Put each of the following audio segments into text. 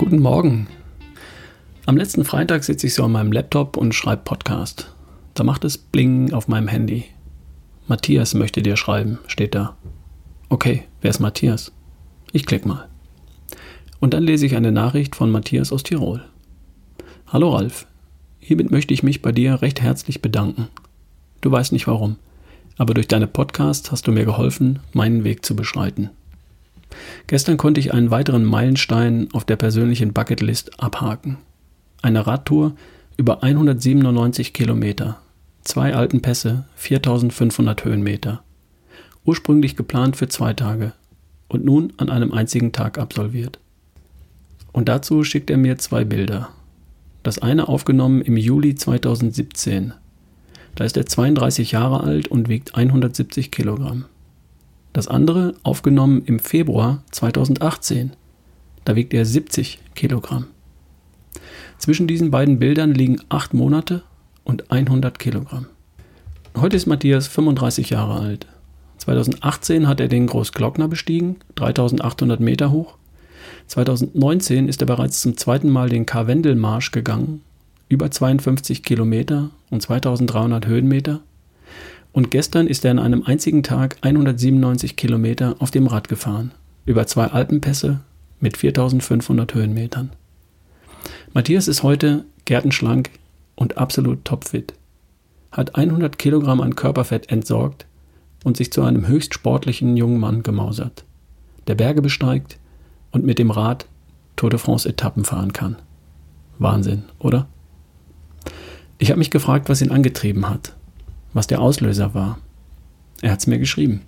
Morgen. Am letzten Freitag sitze ich so an meinem Laptop und schreibe Podcast. Da macht es Bling auf meinem Handy. Matthias möchte dir schreiben, steht da. Okay, wer ist Matthias? Ich klick mal. Und dann lese ich eine Nachricht von Matthias aus Tirol. Hallo Ralf, hiermit möchte ich mich bei dir recht herzlich bedanken. Du weißt nicht warum, aber durch deine Podcast hast du mir geholfen, meinen Weg zu beschreiten. Gestern konnte ich einen weiteren Meilenstein auf der persönlichen Bucketlist abhaken. Eine Radtour über 197 Kilometer, zwei Alpenpässe, 4500 Höhenmeter. Ursprünglich geplant für zwei Tage und nun an einem einzigen Tag absolviert. Und dazu schickt er mir zwei Bilder. Das eine aufgenommen im Juli 2017. Da ist er 32 Jahre alt und wiegt 170 Kilogramm. Das andere aufgenommen im Februar 2018. Da wiegt er 70 Kilogramm. Zwischen diesen beiden Bildern liegen acht Monate und 100 Kilogramm. Heute ist Matthias 35 Jahre alt. 2018 hat er den Großglockner bestiegen, 3800 Meter hoch. 2019 ist er bereits zum zweiten Mal den Karwendelmarsch gegangen, über 52 Kilometer und 2300 Höhenmeter. Und gestern ist er an einem einzigen Tag 197 Kilometer auf dem Rad gefahren, über zwei Alpenpässe mit 4500 Höhenmetern. Matthias ist heute gärtenschlank und absolut topfit, hat 100 Kilogramm an Körperfett entsorgt und sich zu einem höchst sportlichen jungen Mann gemausert, der Berge besteigt und mit dem Rad Tour de France Etappen fahren kann. Wahnsinn, oder? Ich habe mich gefragt, was ihn angetrieben hat was der Auslöser war. Er hat es mir geschrieben.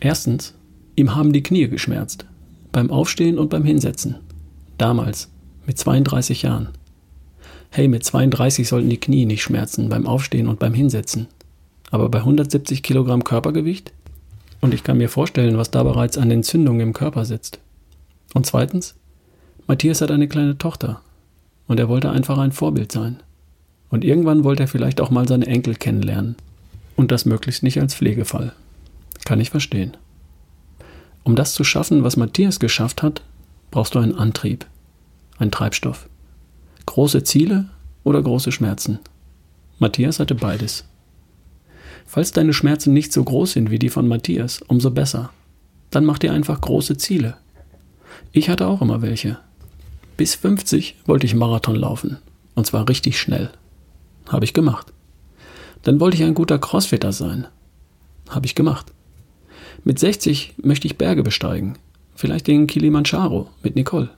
Erstens, ihm haben die Knie geschmerzt. Beim Aufstehen und beim Hinsetzen. Damals, mit 32 Jahren. Hey, mit 32 sollten die Knie nicht schmerzen beim Aufstehen und beim Hinsetzen. Aber bei 170 Kilogramm Körpergewicht? Und ich kann mir vorstellen, was da bereits an Entzündungen im Körper sitzt. Und zweitens, Matthias hat eine kleine Tochter. Und er wollte einfach ein Vorbild sein. Und irgendwann wollte er vielleicht auch mal seine Enkel kennenlernen. Und das möglichst nicht als Pflegefall. Kann ich verstehen. Um das zu schaffen, was Matthias geschafft hat, brauchst du einen Antrieb, einen Treibstoff. Große Ziele oder große Schmerzen. Matthias hatte beides. Falls deine Schmerzen nicht so groß sind wie die von Matthias, umso besser. Dann mach dir einfach große Ziele. Ich hatte auch immer welche. Bis 50 wollte ich Marathon laufen. Und zwar richtig schnell. Habe ich gemacht. Dann wollte ich ein guter Crossfitter sein. Habe ich gemacht. Mit 60 möchte ich Berge besteigen. Vielleicht den Kilimanjaro mit Nicole.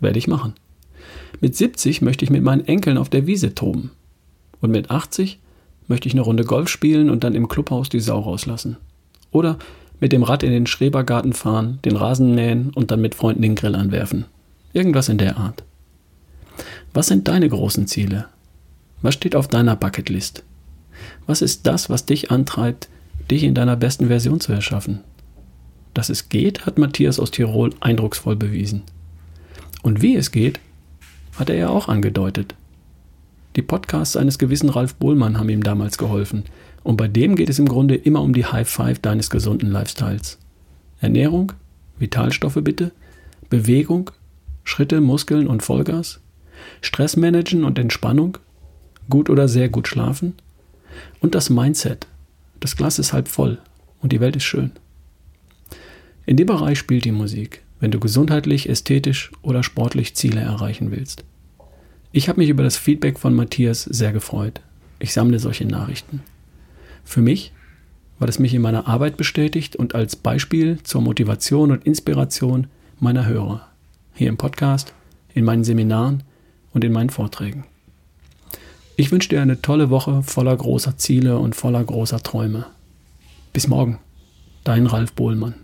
Werde ich machen. Mit 70 möchte ich mit meinen Enkeln auf der Wiese toben. Und mit 80 möchte ich eine Runde Golf spielen und dann im Clubhaus die Sau rauslassen. Oder mit dem Rad in den Schrebergarten fahren, den Rasen mähen und dann mit Freunden den Grill anwerfen. Irgendwas in der Art. Was sind deine großen Ziele? Was steht auf deiner Bucketlist? Was ist das, was dich antreibt, dich in deiner besten Version zu erschaffen? Dass es geht, hat Matthias aus Tirol eindrucksvoll bewiesen. Und wie es geht, hat er ja auch angedeutet. Die Podcasts eines gewissen Ralf Bohlmann haben ihm damals geholfen. Und bei dem geht es im Grunde immer um die High Five deines gesunden Lifestyles. Ernährung, Vitalstoffe bitte, Bewegung, Schritte, Muskeln und Vollgas, Stressmanagen und Entspannung, gut oder sehr gut schlafen und das Mindset. Das Glas ist halb voll und die Welt ist schön. In dem Bereich spielt die Musik, wenn du gesundheitlich, ästhetisch oder sportlich Ziele erreichen willst. Ich habe mich über das Feedback von Matthias sehr gefreut. Ich sammle solche Nachrichten. Für mich, weil es mich in meiner Arbeit bestätigt und als Beispiel zur Motivation und Inspiration meiner Hörer. Hier im Podcast, in meinen Seminaren und in meinen Vorträgen. Ich wünsche dir eine tolle Woche voller großer Ziele und voller großer Träume. Bis morgen, dein Ralf Bohlmann.